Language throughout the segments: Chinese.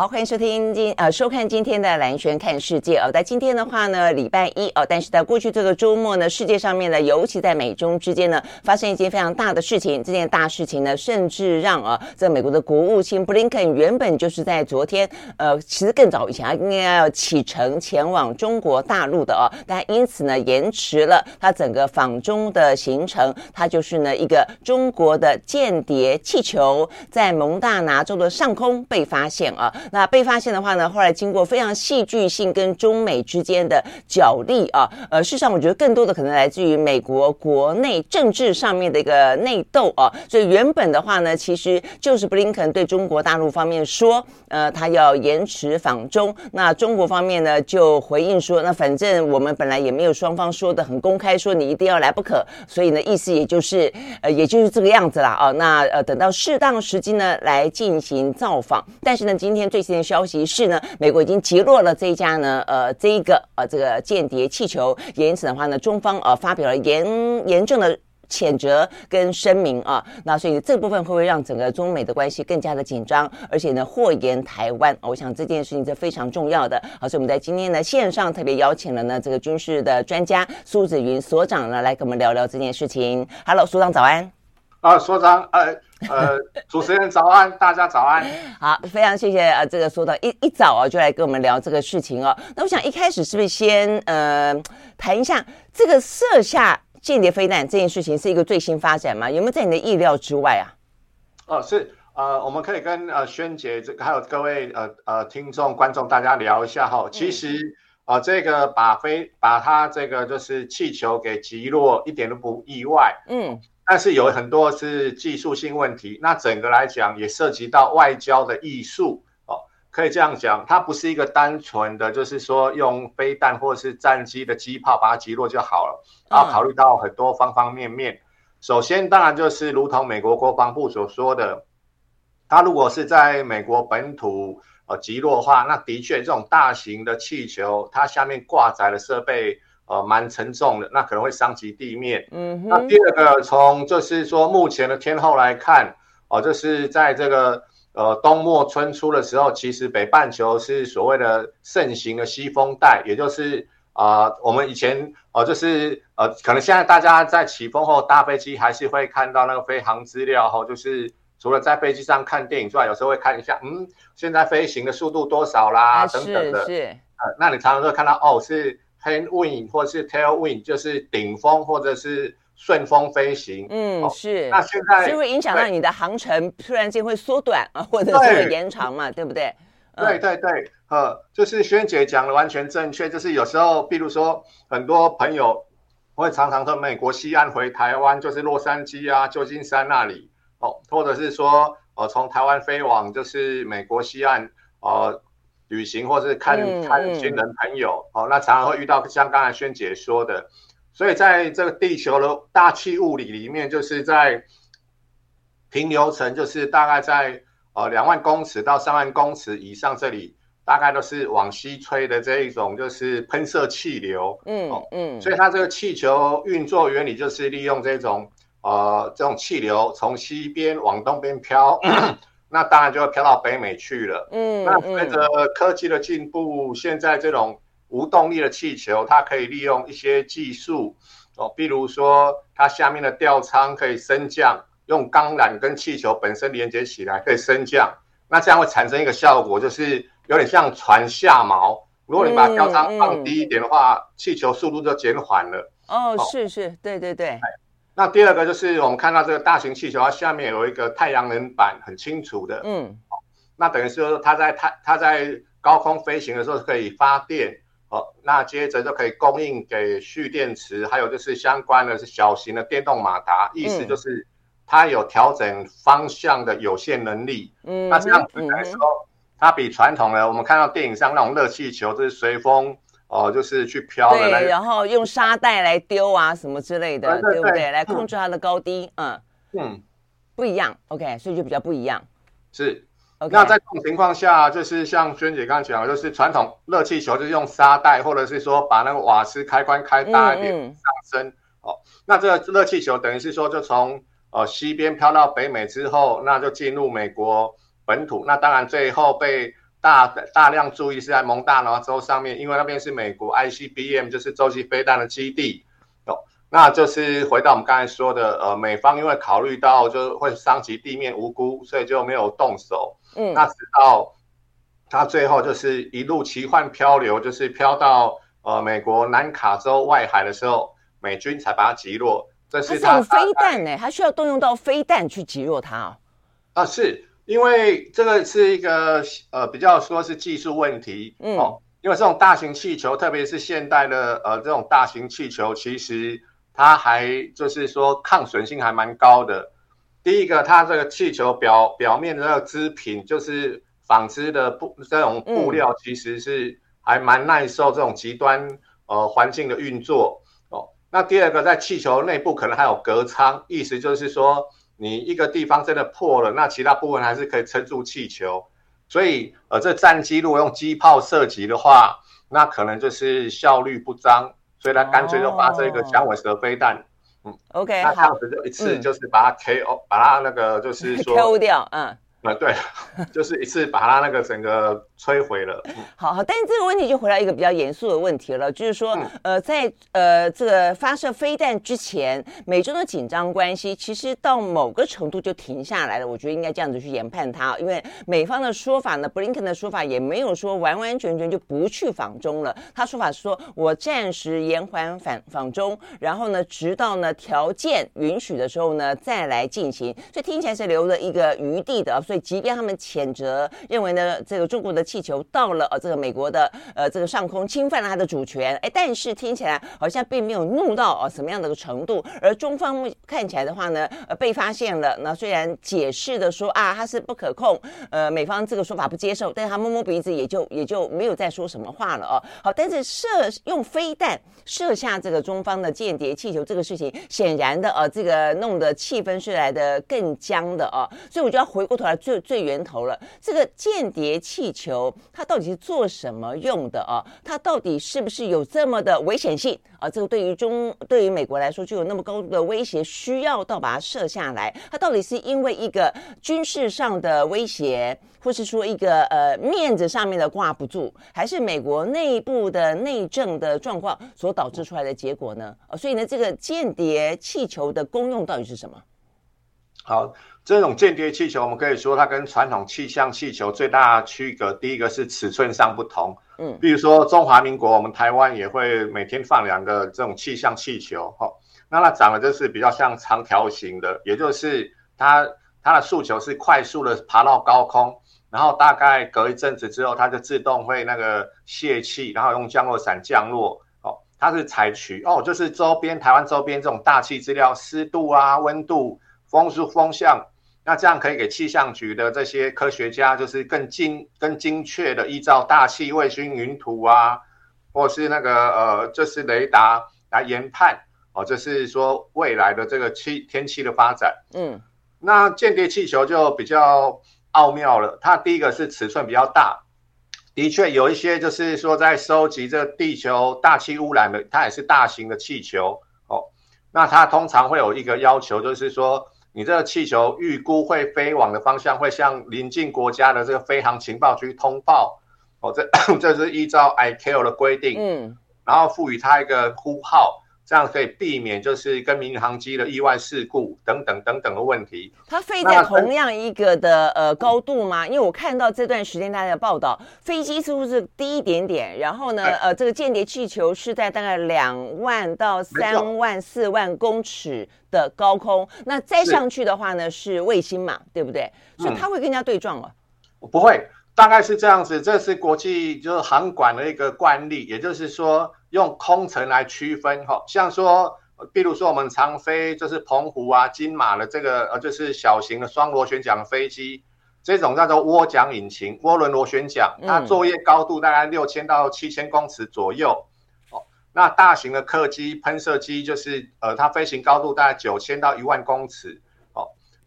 好，欢迎收听今呃收看今天的兰萱看世界哦。在今天的话呢，礼拜一哦，但是在过去这个周末呢，世界上面呢，尤其在美中之间呢，发生一件非常大的事情。这件大事情呢，甚至让啊，这美国的国务卿布林肯原本就是在昨天呃，其实更早以前啊，应该要启程前往中国大陆的哦，但因此呢，延迟了他整个访中的行程。他就是呢，一个中国的间谍气球在蒙大拿州的上空被发现啊。那被发现的话呢，后来经过非常戏剧性跟中美之间的角力啊，呃，事实上我觉得更多的可能来自于美国国内政治上面的一个内斗啊。所以原本的话呢，其实就是布林肯对中国大陆方面说，呃，他要延迟访中。那中国方面呢就回应说，那反正我们本来也没有双方说的很公开，说你一定要来不可。所以呢，意思也就是呃，也就是这个样子啦啊。那呃，等到适当时机呢来进行造访。但是呢，今天。最新的消息是呢，美国已经击落了这一架呢，呃，这一个呃，这个间谍气球，也因此的话呢，中方呃发表了严严重的谴责跟声明啊，那所以这部分会不会让整个中美的关系更加的紧张，而且呢，祸延台湾？我想这件事情是非常重要的。好，所以我们在今天呢线上特别邀请了呢这个军事的专家苏子云所长呢来跟我们聊聊这件事情。Hello，所长早安。啊，所长，呃呃，主持人早安，大家早安。好，非常谢谢啊，这个所长一一早啊就来跟我们聊这个事情哦。那我想一开始是不是先呃谈一下这个射下间谍飞弹这件事情是一个最新发展吗？有没有在你的意料之外啊？哦，是，呃，我们可以跟呃萱姐这个还有各位呃呃听众观众大家聊一下哈。其实啊、这个把飞把它这个就是气球给击落一点都不意外。嗯。但是有很多是技术性问题，那整个来讲也涉及到外交的艺术哦，可以这样讲，它不是一个单纯的，就是说用飞弹或者是战机的机炮把它击落就好了，然后考虑到很多方方面面。首先，当然就是如同美国国防部所说的，它如果是在美国本土呃击落的话，那的确这种大型的气球，它下面挂载的设备。呃，蛮沉重的，那可能会伤及地面。嗯哼，那第二个，从就是说目前的天候来看，哦、呃，就是在这个呃冬末春初的时候，其实北半球是所谓的盛行的西风带，也就是啊、呃，我们以前哦、呃，就是呃，可能现在大家在起风后搭飞机还是会看到那个飞行资料后，就是除了在飞机上看电影之外，有时候会看一下，嗯，现在飞行的速度多少啦，啊、等等的。是是。呃，那你常常会看到哦，是。Head wind 或是 tail wind 就是顶风或者是顺风飞行。嗯，是。那现在是会影响到你的航程，突然间会缩短啊，或者是延长嘛，对不对？对对对，呃，就是萱姐讲的完全正确。就是有时候，比如说很多朋友会常常从美国西岸回台湾，就是洛杉矶啊、旧金山那里哦，或者是说呃从台湾飞往就是美国西岸呃。旅行或是看看亲人朋友，哦，那常常会遇到像刚才萱姐说的，所以在这个地球的大气物理里面，就是在平流层，就是大概在呃两万公尺到三万公尺以上，这里大概都是往西吹的这一种就是喷射气流，嗯嗯、哦，所以它这个气球运作原理就是利用这种呃这种气流从西边往东边飘。那当然就会飘到北美去了。嗯，那随着科技的进步，嗯、现在这种无动力的气球，它可以利用一些技术哦，比如说它下面的吊舱可以升降，用钢缆跟气球本身连接起来可以升降。那这样会产生一个效果，就是有点像船下锚。如果你把吊舱放低一点的话，嗯嗯、气球速度就减缓了。哦，哦是是，对对对。那第二个就是我们看到这个大型气球，它下面有一个太阳能板，很清楚的。嗯，那等于是说它在太它在高空飞行的时候可以发电，哦，那接着就可以供应给蓄电池，还有就是相关的是小型的电动马达，意思就是它有调整方向的有限能力。嗯，那这样子来说，它比传统的我们看到电影上那种热气球，就是随风哦、呃，就是去飘的。对，然后用沙袋来丢啊，什么之类的，对，对，对，对不对？来控制它的高低，嗯嗯，不一样，OK，所以就比较不一样。是，OK。那在这种情况下，就是像娟姐刚才讲的，就是传统热气球就是用沙袋，或者是说把那个瓦斯开关开大一点上升。哦，那这个热气球等于是说就从呃西边飘到北美之后，那就进入美国本土。那当然最后被大大量注意是在蒙大拿州上面，因为那边是美国 ICBM 就是洲际飞弹的基地。哦，那就是回到我们刚才说的，呃，美方因为考虑到就会伤及地面无辜，所以就没有动手。嗯，那直到他最后就是一路奇幻漂流，就是飘到呃美国南卡州外海的时候。美军才把它击落，这是它，它是飞弹呢，它需要动用到飞弹去击落它啊。啊，是因为这个是一个呃比较说是技术问题，嗯，哦，因为这种大型气球，特别是现代的呃这种大型气球，其实它还就是说抗损性还蛮高的。第一个，它这个气球表表面的那个织品，就是纺织的布这种布料，其实是还蛮耐受这种极端呃环境的运作哦。那第二个，在气球内部可能还有隔舱，意思就是说，你一个地方真的破了，那其他部分还是可以撑住气球。所以，呃，这战机如果用机炮射击的话，那可能就是效率不彰，所以他干脆就发这个响尾蛇飞弹。嗯，OK，那这样子就一次就是把它 KO，把它那个就是说 KO 掉，嗯。啊，对，就是一次把它那个整个摧毁了。好好，但是这个问题就回到一个比较严肃的问题了，就是说，嗯、呃，在呃这个发射飞弹之前，美中的紧张关系其实到某个程度就停下来了。我觉得应该这样子去研判它，因为美方的说法呢，布林肯的说法也没有说完完全全就不去访中了。他说法是说我暂时延缓访访中，然后呢，直到呢条件允许的时候呢再来进行。所以听起来是留了一个余地的。所以，即便他们谴责认为呢，这个中国的气球到了呃这个美国的呃这个上空，侵犯了他的主权，哎，但是听起来好像并没有怒到呃什么样的个程度。而中方看起来的话呢，呃被发现了，那虽然解释的说啊，它是不可控，呃美方这个说法不接受，但是他摸摸鼻子也就也就没有再说什么话了哦。好，但是射用飞弹射下这个中方的间谍气球这个事情，显然的呃这个弄得气氛是来的更僵的哦。所以我就要回过头来。最最源头了，这个间谍气球它到底是做什么用的啊？它到底是不是有这么的危险性啊？这个对于中对于美国来说就有那么高的威胁，需要到把它射下来？它到底是因为一个军事上的威胁，或是说一个呃面子上面的挂不住，还是美国内部的内政的状况所导致出来的结果呢？啊，所以呢，这个间谍气球的功用到底是什么？好。这种间谍气球，我们可以说它跟传统气象气球最大的区隔，第一个是尺寸上不同。嗯，比如说中华民国，我们台湾也会每天放两个这种气象气球，哈，那它长得就是比较像长条形的，也就是它它的诉求是快速的爬到高空，然后大概隔一阵子之后，它就自动会那个泄气，然后用降落伞降落。哦，它是采取哦，就是周边台湾周边这种大气资料，湿度啊、温度、风速、风向。那这样可以给气象局的这些科学家，就是更精、更精确的依照大气卫星云图啊，或是那个呃，就是雷达来研判哦，就是说未来的这个气天气的发展。嗯，那间谍气球就比较奥妙了，它第一个是尺寸比较大，的确有一些就是说在收集这地球大气污染的，它也是大型的气球哦。那它通常会有一个要求，就是说。你这个气球预估会飞往的方向，会向邻近国家的这个飞航情报局通报。哦，这 这是依照 ICAO 的规定，嗯，然后赋予它一个呼号。这样可以避免就是跟民航机的意外事故等等等等的问题。它飞在同样一个的呃高度吗？因为我看到这段时间大家的报道，飞机似乎是低一点点，然后呢，呃，这个间谍气球是在大概两万到三万四万公尺的高空，那再上去的话呢是卫星嘛，对不对？所以它会跟人家对撞吗？不会。大概是这样子，这是国际就是航管的一个惯例，也就是说用空层来区分哈，像说，比如说我们常飞就是澎湖啊、金马的这个呃，就是小型的双螺旋桨飞机，这种叫做涡桨引擎，涡轮螺旋桨，它作业高度大概六千到七千公尺左右。哦，那大型的客机喷射机就是呃，它飞行高度大概九千到一万公尺。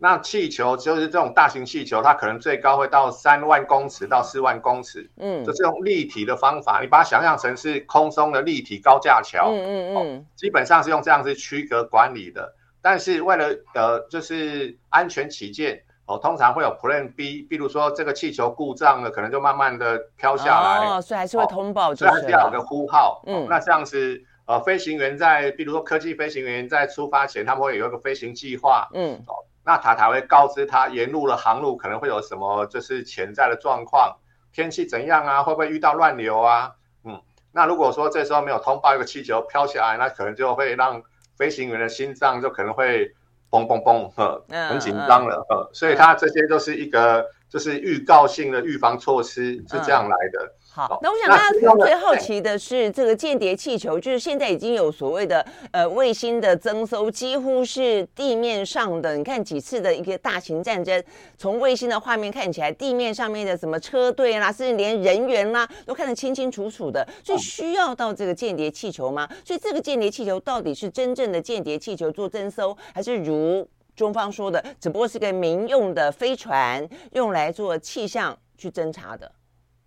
哦，那气球就是这种大型气球，它可能最高会到三万公尺到四万公尺。嗯，就是用立体的方法，你把它想象成是空中的立体高架桥。嗯嗯嗯，基本上是用这样子区隔管理的。但是为了呃，就是安全起见。哦，通常会有 Plan B，比如说这个气球故障了，可能就慢慢的飘下来。哦，所以还是会通报，所以还是要有个呼号。嗯，那这样子，呃，飞行员在，比如说科技飞行员在出发前，他们会有一个飞行计划。嗯，哦，那塔塔会告知他沿路的航路可能会有什么，就是潜在的状况，天气怎样啊，会不会遇到乱流啊？嗯，那如果说这时候没有通报一个气球飘起来，那可能就会让飞行员的心脏就可能会。嘣嘣嘣，呵，很紧张了，呵，所以它这些都是一个就是预告性的预防措施，是这样来的。好，那我想大家最好奇的是，这个间谍气球，就是现在已经有所谓的呃卫星的征收，几乎是地面上的。你看几次的一个大型战争，从卫星的画面看起来，地面上面的什么车队啦，甚至连人员啦，都看得清清楚楚的。所以需要到这个间谍气球吗？所以这个间谍气球到底是真正的间谍气球做征收，还是如中方说的，只不过是个民用的飞船，用来做气象去侦查的？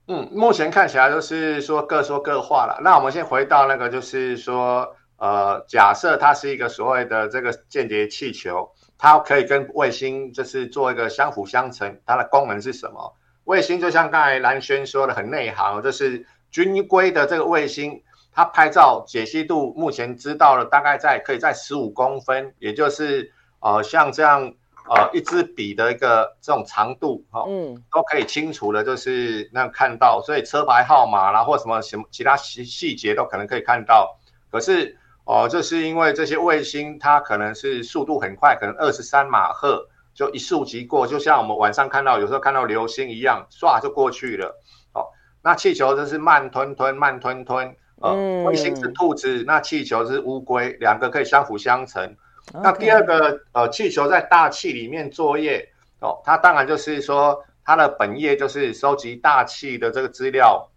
嗯，目前看起来都是说各说各话了。那我们先回到那个，就是说，呃，假设它是一个所谓的这个间谍气球，它可以跟卫星就是做一个相辅相成。它的功能是什么？卫星就像刚才蓝轩说的，很内行，就是军规的这个卫星，它拍照解析度目前知道了，大概在可以在十五公分，也就是呃像这样。呃，一支笔的一个这种长度，哈、哦，嗯，都可以清楚的，就是那看到，所以车牌号码啦，或什么什么其他细细节都可能可以看到。可是，哦、呃，就是因为这些卫星它可能是速度很快，可能二十三马赫就一速即过，就像我们晚上看到有时候看到流星一样，唰就过去了。哦，那气球就是慢吞吞，慢吞吞，呃，嗯、卫星是兔子，那气球是乌龟，两个可以相辅相成。那第二个，呃，气球在大气里面作业哦，它当然就是说，它的本业就是收集大气的这个资料，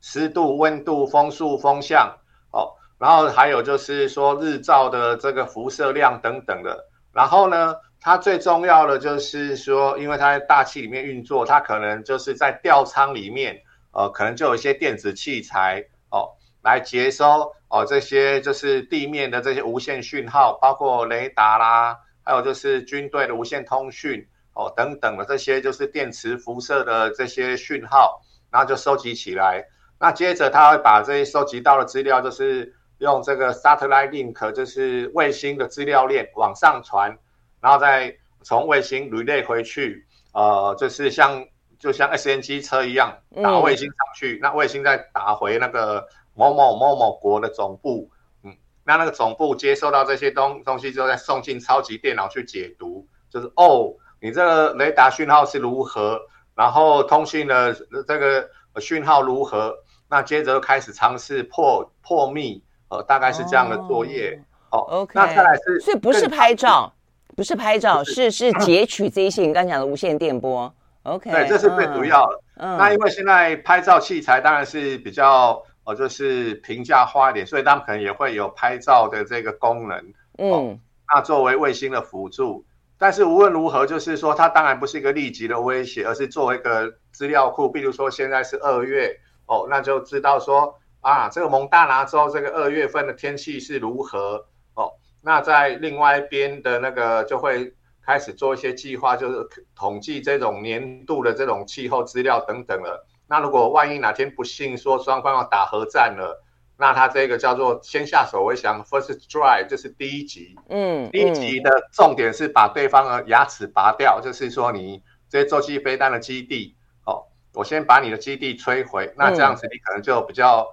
湿度、温度、风速、风向哦，然后还有就是说日照的这个辐射量等等的。然后呢，它最重要的就是说，因为它在大气里面运作，它可能就是在吊舱里面，呃，可能就有一些电子器材哦，来接收。哦，这些就是地面的这些无线讯号，包括雷达啦，还有就是军队的无线通讯哦等等的这些就是电磁辐射的这些讯号，然后就收集起来。那接着他会把这些收集到的资料，就是用这个 satellite link，就是卫星的资料链往上传，然后再从卫星 relay 回去。呃，就是像就像 SNG 车一样打卫星上去，嗯、那卫星再打回那个。某某某某国的总部，嗯，那那个总部接收到这些东东西之后，再送进超级电脑去解读，就是哦，你这个雷达讯号是如何，然后通讯的这个讯号如何，那接着开始尝试破破密，呃，大概是这样的作业。哦，哦，OK，那再来是，所以不是拍照，不是拍照，是是截取这些你刚讲的无线电波。OK，对，这是最主要的。嗯，那因为现在拍照器材当然是比较。哦，就是平价花一点，所以他们可能也会有拍照的这个功能。嗯、哦，那作为卫星的辅助，但是无论如何，就是说它当然不是一个立即的威胁，而是作为一个资料库。比如说现在是二月，哦，那就知道说啊，这个蒙大拿州这个二月份的天气是如何。哦，那在另外一边的那个就会开始做一些计划，就是统计这种年度的这种气候资料等等了。那如果万一哪天不幸说双方要打核战了，那他这个叫做先下手为强，first strike 就是第一集。嗯，第一集的重点是把对方的牙齿拔掉，嗯、就是说你这些洲际飞弹的基地，哦，我先把你的基地摧毁，那这样子你可能就比较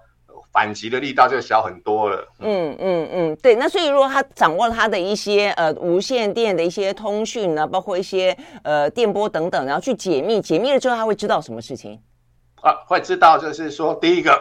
反击的力道就小很多了。嗯嗯嗯，对。那所以如果他掌握了他的一些呃无线电的一些通讯呢，包括一些呃电波等等，然后去解密，解密了之后他会知道什么事情？啊，会知道就是说，第一个，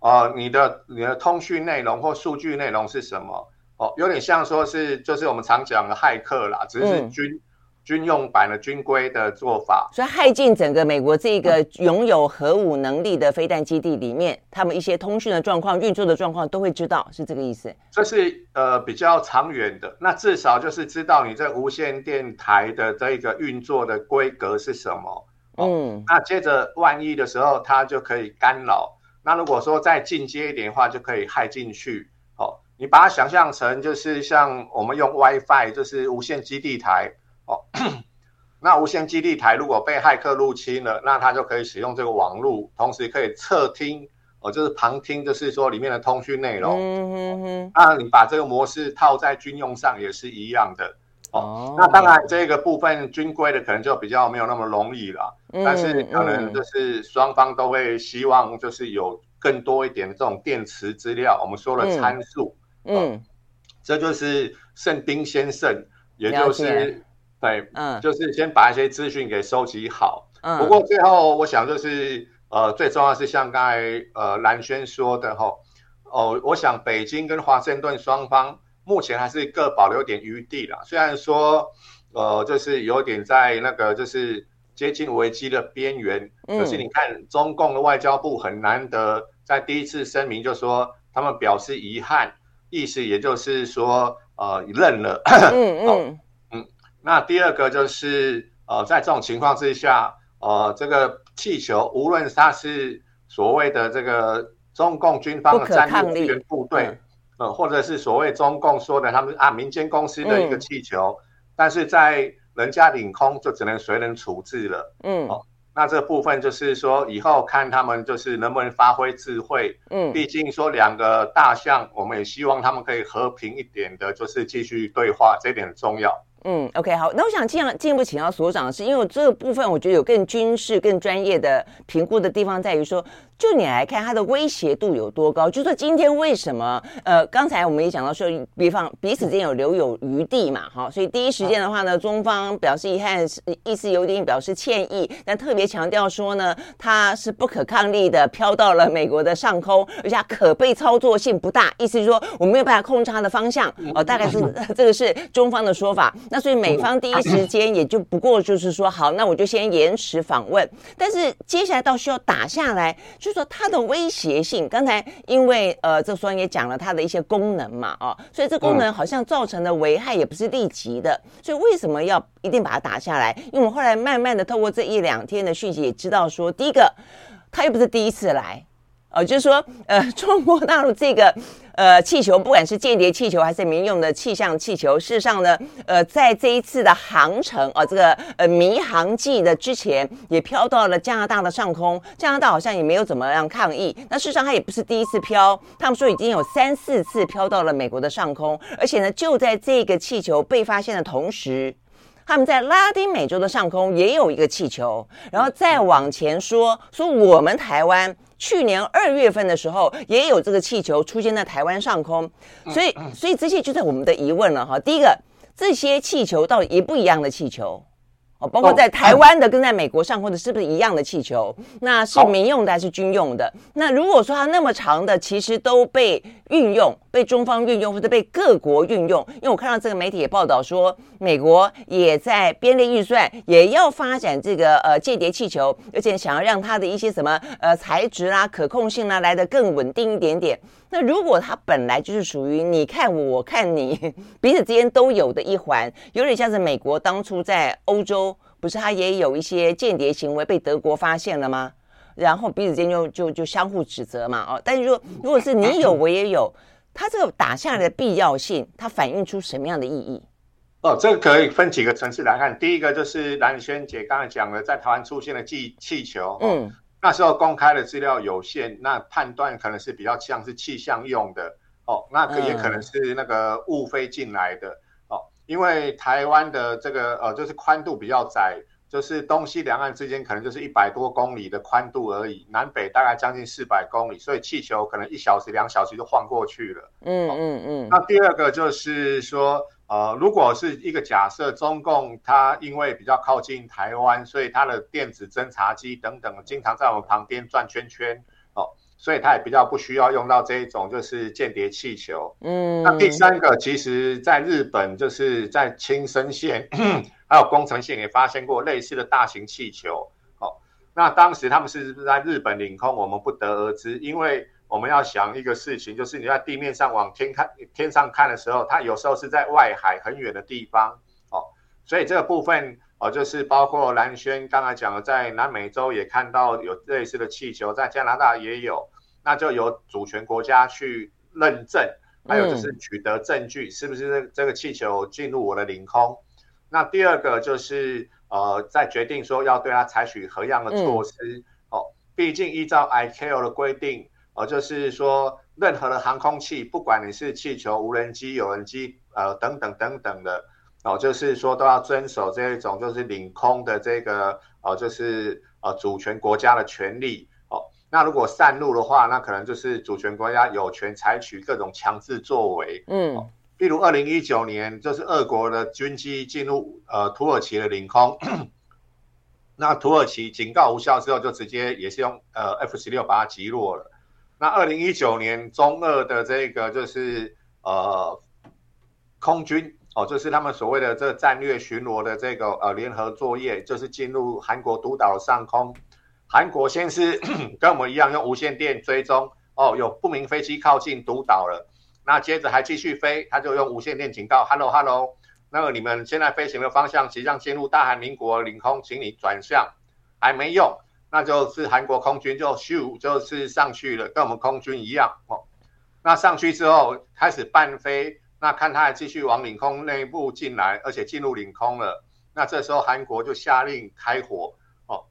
呃，你的你的通讯内容或数据内容是什么？哦，有点像说是就是我们常讲的骇客啦，只是军、嗯、军用版的军规的做法，所以骇进整个美国这个拥有核武能力的飞弹基地里面，他们一些通讯的状况、运作的状况都会知道，是这个意思。这是呃比较长远的，那至少就是知道你这无线电台的这个运作的规格是什么。哦、嗯，那接着万一的时候，它就可以干扰。那如果说再进阶一点的话，就可以骇进去。哦，你把它想象成就是像我们用 WiFi，就是无线基地台。哦，那无线基地台如果被骇客入侵了，那它就可以使用这个网络，同时可以侧听，哦，就是旁听，就是说里面的通讯内容。嗯嗯嗯。那你把这个模式套在军用上也是一样的。哦。那当然，这个部分军规的可能就比较没有那么容易了。嗯。但是可能就是双方都会希望就是有更多一点的这种电池资料，我们说的参数。嗯。这就是圣丁先生，也就是。对，嗯，就是先把一些资讯给收集好。嗯，不过最后我想就是，呃，最重要是像刚才呃蓝轩说的哈，哦，我想北京跟华盛顿双方目前还是各保留点余地啦。虽然说，呃，就是有点在那个就是接近危机的边缘，嗯，可是你看中共的外交部很难得在第一次声明就说他们表示遗憾，意思也就是说呃认了。嗯 嗯。哦那第二个就是，呃，在这种情况之下，呃，这个气球无论它是所谓的这个中共军方的战略支援部队，嗯、呃，或者是所谓中共说的他们啊民间公司的一个气球，嗯、但是在人家领空就只能随人处置了。嗯，那这部分就是说以后看他们就是能不能发挥智慧。嗯，毕竟说两个大象，我们也希望他们可以和平一点的，就是继续对话，这点很重要。嗯，OK，好，那我想进进一步请教所长是，因为这个部分我觉得有更军事、更专业的评估的地方，在于说，就你来看，它的威胁度有多高？就说今天为什么？呃，刚才我们也讲到说，比方彼此之间有留有余地嘛，哈，所以第一时间的话呢，中方表示遗憾，意思有点表示歉意，但特别强调说呢，它是不可抗力的飘到了美国的上空，而且它可被操作性不大，意思是说我没有办法控制它的方向，哦，大概是 这个是中方的说法。那所以美方第一时间也就不过就是说好，那我就先延迟访问。但是接下来到需要打下来，就是说它的威胁性。刚才因为呃，这双也讲了它的一些功能嘛，哦，所以这功能好像造成的危害也不是立即的。所以为什么要一定把它打下来？因为我们后来慢慢的透过这一两天的讯息也知道说，第一个，他又不是第一次来。哦，就是说，呃，中国大陆这个呃气球，不管是间谍气球还是民用的气象气球，事实上呢，呃，在这一次的航程哦，这个呃迷航季的之前，也飘到了加拿大的上空。加拿大好像也没有怎么样抗议。那事实上，它也不是第一次飘，他们说已经有三四次飘到了美国的上空。而且呢，就在这个气球被发现的同时，他们在拉丁美洲的上空也有一个气球。然后再往前说，说我们台湾。去年二月份的时候，也有这个气球出现在台湾上空，所以，所以这些就在我们的疑问了哈。第一个，这些气球到底一不一样的气球？哦，包括在台湾的跟在美国上空的，是不是一样的气球？那是民用的还是军用的？那如果说它那么长的，其实都被运用，被中方运用或者被各国运用，因为我看到这个媒体也报道说，美国也在编列预算，也要发展这个呃间谍气球，而且想要让它的一些什么呃材质啦、可控性啦来得更稳定一点点。那如果它本来就是属于你看我，我看你，彼此之间都有的一环，有点像是美国当初在欧洲，不是它也有一些间谍行为被德国发现了吗？然后彼此间就就就相互指责嘛，哦，但是如果如果是你有我也有，它这个打下来的必要性，它反映出什么样的意义？哦，这个可以分几个层次来看。第一个就是兰萱姐刚才讲的，在台湾出现的气气球，嗯。那时候公开的资料有限，那判断可能是比较像是气象用的哦，那可也可能是那个误飞进来的哦，因为台湾的这个呃就是宽度比较窄，就是东西两岸之间可能就是一百多公里的宽度而已，南北大概将近四百公里，所以气球可能一小时两小时就晃过去了。嗯嗯嗯。那第二个就是说。呃，如果是一个假设，中共它因为比较靠近台湾，所以它的电子侦察机等等经常在我们旁边转圈圈哦，所以它也比较不需要用到这一种就是间谍气球。嗯，那第三个，其实在日本就是在青森县，还有宫城县也发现过类似的大型气球。哦，那当时他们是不是在日本领空？我们不得而知，因为我们要想一个事情，就是你在地面上往天看，天上看的时候，它有时候是在外海很远的地方。哦，所以这个部分哦，就是包括蓝轩刚才讲的，在南美洲也看到有类似的气球，在加拿大也有，那就由主权国家去认证。还有就是取得证据，是不是这这个气球进入我的领空？那第二个就是呃，在决定说要对他采取何样的措施哦。毕竟依照 ICAO 的规定，呃，就是说任何的航空器，不管你是气球、无人机、有人机，呃，等等等等的哦，就是说都要遵守这一种就是领空的这个呃，就是呃主权国家的权利。那如果散入的话，那可能就是主权国家有权采取各种强制作为。嗯，例如二零一九年，就是俄国的军机进入呃土耳其的领空，那土耳其警告无效之后，就直接也是用呃 F 十六把它击落了。那二零一九年中俄的这个就是呃空军哦，就是他们所谓的这个战略巡逻的这个呃联合作业，就是进入韩国独岛上空。韩国先是 跟我们一样用无线电追踪，哦，有不明飞机靠近独岛了，那接着还继续飞，他就用无线电警告，Hello Hello，那个你们现在飞行的方向即将进入大韩民国领空，请你转向，还没用，那就是韩国空军就咻就是上去了，跟我们空军一样哦，那上去之后开始伴飞，那看他还继续往领空内部进来，而且进入领空了，那这时候韩国就下令开火哦。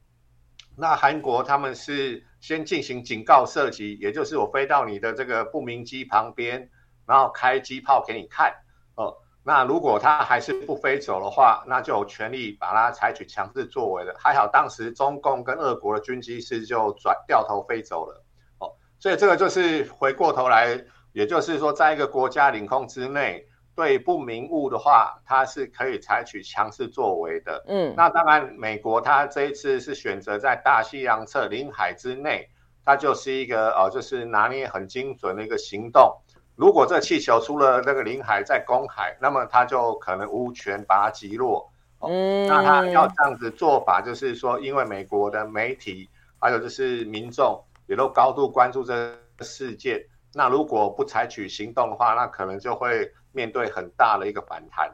那韩国他们是先进行警告射击，也就是我飞到你的这个不明机旁边，然后开机炮给你看。哦，那如果他还是不飞走的话，那就有权利把它采取强制作为的。还好当时中共跟俄国的军机师就转掉头飞走了。哦，所以这个就是回过头来，也就是说，在一个国家领空之内。对不明物的话，它是可以采取强制作为的。嗯，那当然，美国它这一次是选择在大西洋侧领海之内，它就是一个呃，就是拿捏很精准的一个行动。如果这气球出了那个领海在公海，那么它就可能无权把它击落。嗯，那它要这样子做法，就是说，因为美国的媒体还有就是民众也都高度关注这个事件。那如果不采取行动的话，那可能就会。面对很大的一个反弹，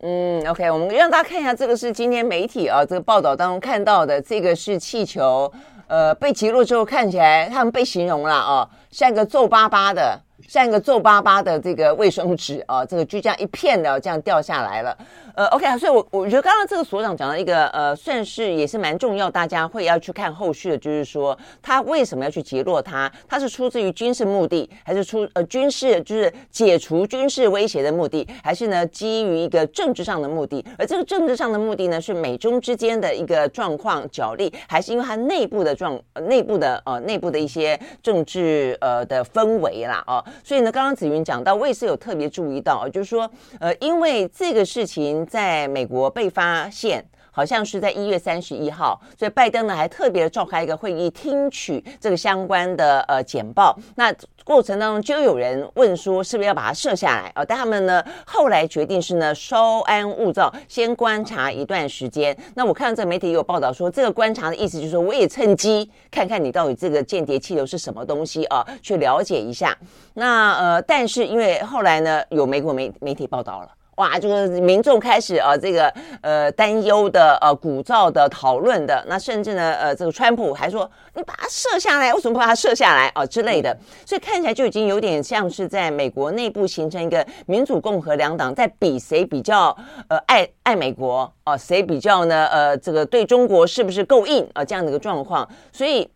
嗯，OK，我们让大家看一下，这个是今天媒体啊这个报道当中看到的，这个是气球，呃，被击落之后看起来他们被形容了啊，像一个皱巴巴的，像一个皱巴巴的这个卫生纸啊，这个就这样一片的这样掉下来了。呃，OK 啊，所以我，我觉得刚刚这个所长讲的一个，呃，算是也是蛮重要，大家会要去看后续的，就是说他为什么要去击落它？他是出自于军事目的，还是出呃军事就是解除军事威胁的目的，还是呢基于一个政治上的目的？而这个政治上的目的呢，是美中之间的一个状况角力，还是因为它内部的状呃内部的呃内部的一些政治呃的氛围啦？哦，所以呢，刚刚子云讲到，我也是有特别注意到，就是说呃，因为这个事情。在美国被发现，好像是在一月三十一号，所以拜登呢还特别召开一个会议，听取这个相关的呃简报。那过程当中就有人问说，是不是要把它射下来啊？但他们呢后来决定是呢稍安勿躁，先观察一段时间。那我看到这个媒体也有报道说，这个观察的意思就是说，我也趁机看看你到底这个间谍气流是什么东西啊，去了解一下。那呃，但是因为后来呢有美国媒媒体报道了。哇，就是民众开始啊，这个呃担忧的呃鼓噪的讨论的，那甚至呢呃这个川普还说，你把它射下来，为什么不把它射下来？啊之类的，所以看起来就已经有点像是在美国内部形成一个民主共和两党在比谁比较呃爱爱美国啊，谁比较呢呃这个对中国是不是够硬啊这样的一个状况，所以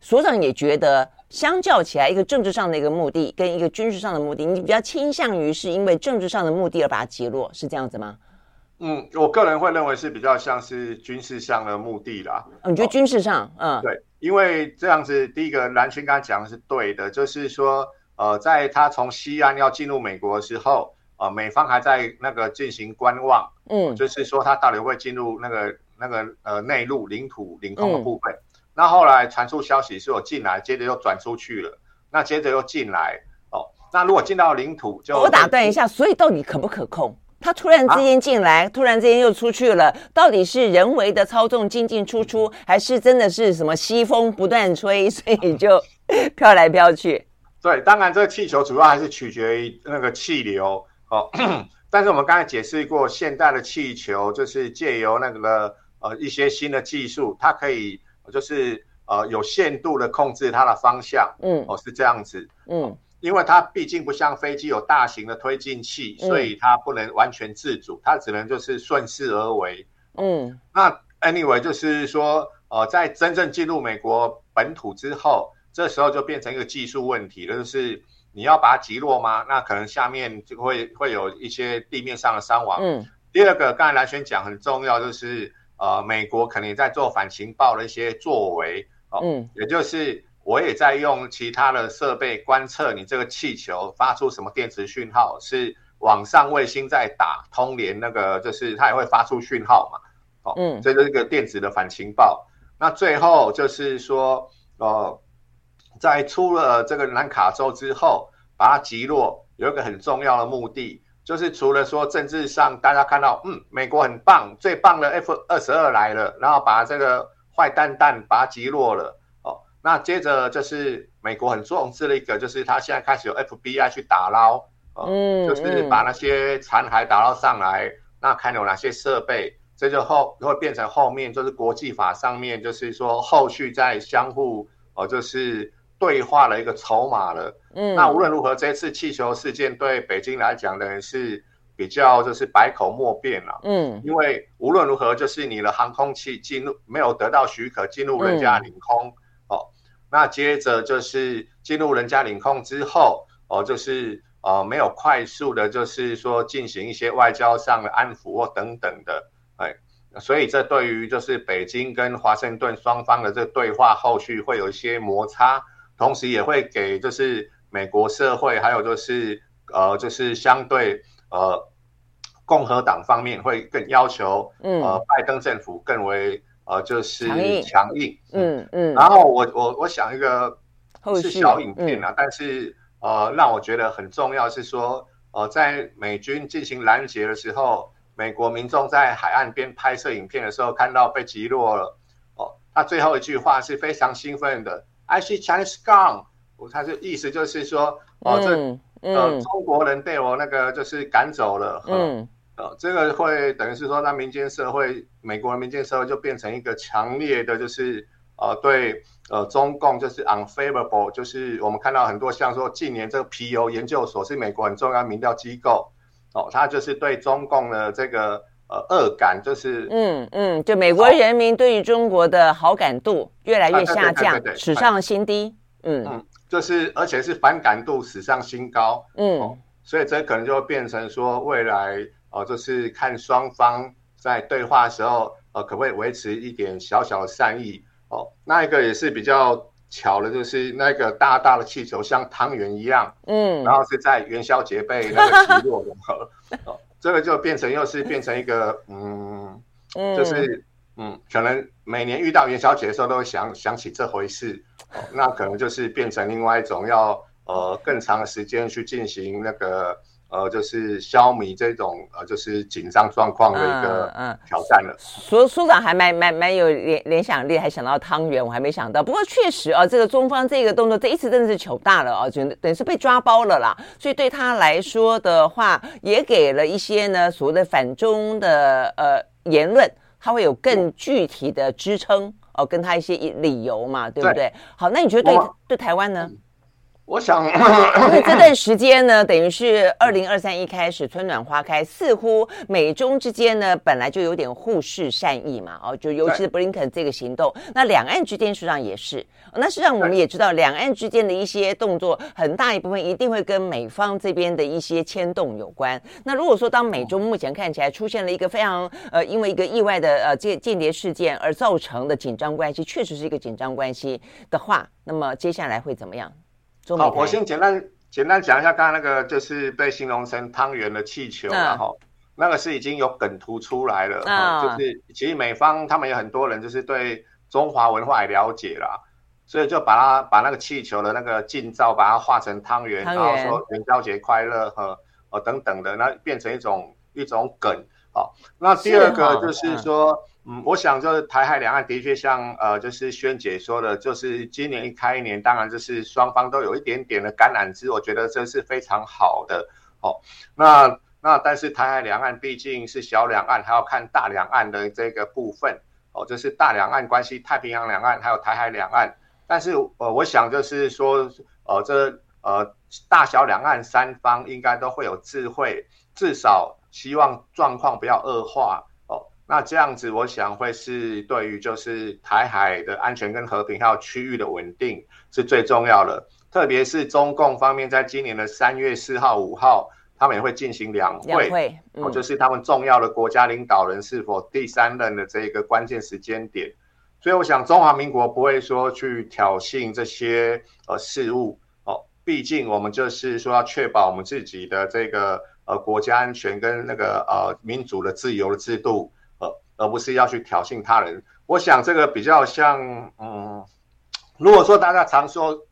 所长也觉得。相较起来，一个政治上的一个目的跟一个军事上的目的，你比较倾向于是因为政治上的目的而把它击落，是这样子吗？嗯，我个人会认为是比较像是军事上的目的啦。哦，你觉得军事上？哦、嗯，对，因为这样子，第一个兰萱刚才讲的是对的，就是说，呃，在他从西安要进入美国的时候，呃，美方还在那个进行观望，嗯，就是说他到底会进入那个那个呃内陆领土领空的部分。嗯那后来传出消息是我进来，接着又转出去了。那接着又进来哦。那如果进到领土就，就我打断一下，所以到底可不可控？它突然之间进来，啊、突然之间又出去了，到底是人为的操纵进进出出，还是真的是什么西风不断吹，所以就 飘来飘去？对，当然这个气球主要还是取决于那个气流哦。但是我们刚才解释过，现代的气球就是借由那个呃一些新的技术，它可以就是呃有限度的控制它的方向。嗯，哦是这样子。嗯。因为它毕竟不像飞机有大型的推进器，所以它不能完全自主，它只能就是顺势而为。嗯，那 anyway 就是说，呃，在真正进入美国本土之后，这时候就变成一个技术问题了，就是你要把它击落吗？那可能下面就会会有一些地面上的伤亡。嗯，第二个，刚才蓝轩讲很重要，就是呃，美国肯定在做反情报的一些作为。哦、嗯，也就是。我也在用其他的设备观测你这个气球发出什么电磁讯号，是网上卫星在打通联，那个就是它也会发出讯号嘛，哦，嗯，这就是一个电子的反情报。那最后就是说，呃，在出了这个南卡州之后，把它击落，有一个很重要的目的，就是除了说政治上大家看到，嗯，美国很棒，最棒的 F 二十二来了，然后把这个坏蛋蛋把它击落了哦。那接着就是美国很重视的一个，就是他现在开始有 FBI 去打捞，嗯，就是把那些残骸打捞上来，那看有哪些设备，这就后会变成后面就是国际法上面，就是说后续再相互哦，就是对话的一个筹码了。嗯，那无论如何，这次气球事件对北京来讲呢是比较就是百口莫辩了。嗯，因为无论如何，就是你的航空器进入没有得到许可进入人家领空哦。那接着就是进入人家领空之后，哦，就是呃没有快速的，就是说进行一些外交上的安抚或等等的，哎，所以这对于就是北京跟华盛顿双方的这个对话后续会有一些摩擦，同时也会给就是美国社会还有就是呃就是相对呃共和党方面会更要求，呃拜登政府更为。呃，就是强硬，嗯嗯，然后我我我想一个是小影片啊，但是呃，让我觉得很重要是说，呃，在美军进行拦截的时候，美国民众在海岸边拍摄影片的时候，看到被击落了，哦，他最后一句话是非常兴奋的，I see Chinese gone，他的意思就是说，哦，这呃中国人被我那个就是赶走了，嗯。呃这个会等于是说，那民间社会，美国的民间社会就变成一个强烈的，就是呃，对呃中共就是 unfavorable，就是我们看到很多像说近年这个皮尤研究所是美国很重要的民调机构，哦，他就是对中共的这个呃恶感，就是嗯嗯，就美国人民对于中国的好感度越来越下降，史上新低，嗯嗯，就是而且是反感度史上新高，嗯、哦，所以这可能就会变成说未来。哦，就是看双方在对话的时候，呃，可不可以维持一点小小的善意？哦，那一个也是比较巧的，就是那个大大的气球像汤圆一样，嗯，然后是在元宵节被那个击落的，哦，这个就变成又是变成一个，嗯，就是嗯，可能每年遇到元宵节的时候都会想想起这回事，哦，那可能就是变成另外一种要呃更长的时间去进行那个。呃，就是消弭这种呃，就是紧张状况的一个嗯挑战了。所、嗯、苏、嗯、长还蛮蛮蛮有联联想力，还想到汤圆，我还没想到。不过确实啊，这个中方这个动作这一次真的是糗大了啊，就等于是被抓包了啦。所以对他来说的话，也给了一些呢所谓的反中的呃言论，他会有更具体的支撑哦、呃，跟他一些理由嘛，对不对？对好，那你觉得对对台湾呢？我想，因为这段时间呢，等于是二零二三一开始春暖花开，似乎美中之间呢本来就有点互示善意嘛，哦，就尤其是布林肯这个行动，那两岸之间实际上也是，那实际上我们也知道，两岸之间的一些动作，很大一部分一定会跟美方这边的一些牵动有关。那如果说当美中目前看起来出现了一个非常呃，因为一个意外的呃间间谍事件而造成的紧张关系，确实是一个紧张关系的话，那么接下来会怎么样？好，我先简单简单讲一下，刚刚那个就是被形容成汤圆的气球，然后那个是已经有梗图出来了，就是其实美方他们有很多人就是对中华文化也了解啦，所以就把它把那个气球的那个近照把它画成汤圆，然后说元宵节快乐和呃等等的，那变成一种一种梗。好，那第二个就是说，嗯，我想就是台海两岸的确像呃，就是萱姐说的，就是今年一开年，当然就是双方都有一点点的橄榄枝，我觉得这是非常好的。哦，那那但是台海两岸毕竟是小两岸，还要看大两岸的这个部分。哦，就是大两岸关系，太平洋两岸还有台海两岸。但是呃，我想就是说，呃，这呃大小两岸三方应该都会有智慧，至少。希望状况不要恶化，那这样子我想会是对于就是台海的安全跟和平，还有区域的稳定是最重要的。特别是中共方面，在今年的三月四号、五号，他们也会进行两会，两会嗯、哦，就是他们重要的国家领导人是否第三任的这个关键时间点。所以我想中华民国不会说去挑衅这些呃事物哦，毕竟我们就是说要确保我们自己的这个。呃，国家安全跟那个呃民主的自由的制度，呃，而不是要去挑衅他人。我想这个比较像，嗯，如果说大家常说《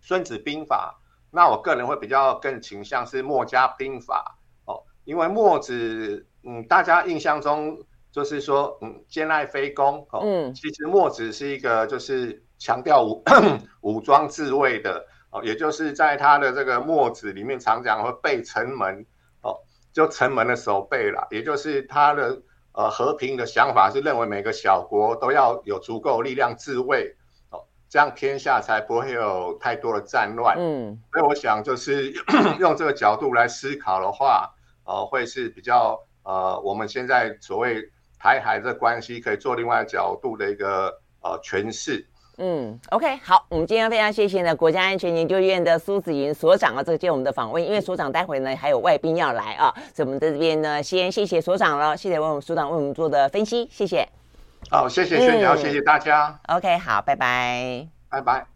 孙子兵法》，那我个人会比较更倾向是墨家兵法哦，因为墨子，嗯，大家印象中就是说，嗯，兼爱非攻哦，嗯，其实墨子是一个就是强调武 武装自卫的哦，也就是在他的这个墨子里面常讲会背城门。哦就城门的守备了，也就是他的呃和平的想法是认为每个小国都要有足够力量自卫哦，这样天下才不会有太多的战乱。嗯，所以我想就是 用这个角度来思考的话，呃，会是比较呃我们现在所谓台海的关系可以做另外角度的一个呃诠释。嗯，OK，好，我们今天非常谢谢呢国家安全研究院的苏子云所长啊，这个接我们的访问，因为所长待会呢还有外宾要来啊，所以我们在这边呢先谢谢所长了，谢谢为我们所长为我们做的分析，谢谢。好，谢谢宣瑶，嗯、谢谢大家。OK，好，拜拜，拜拜。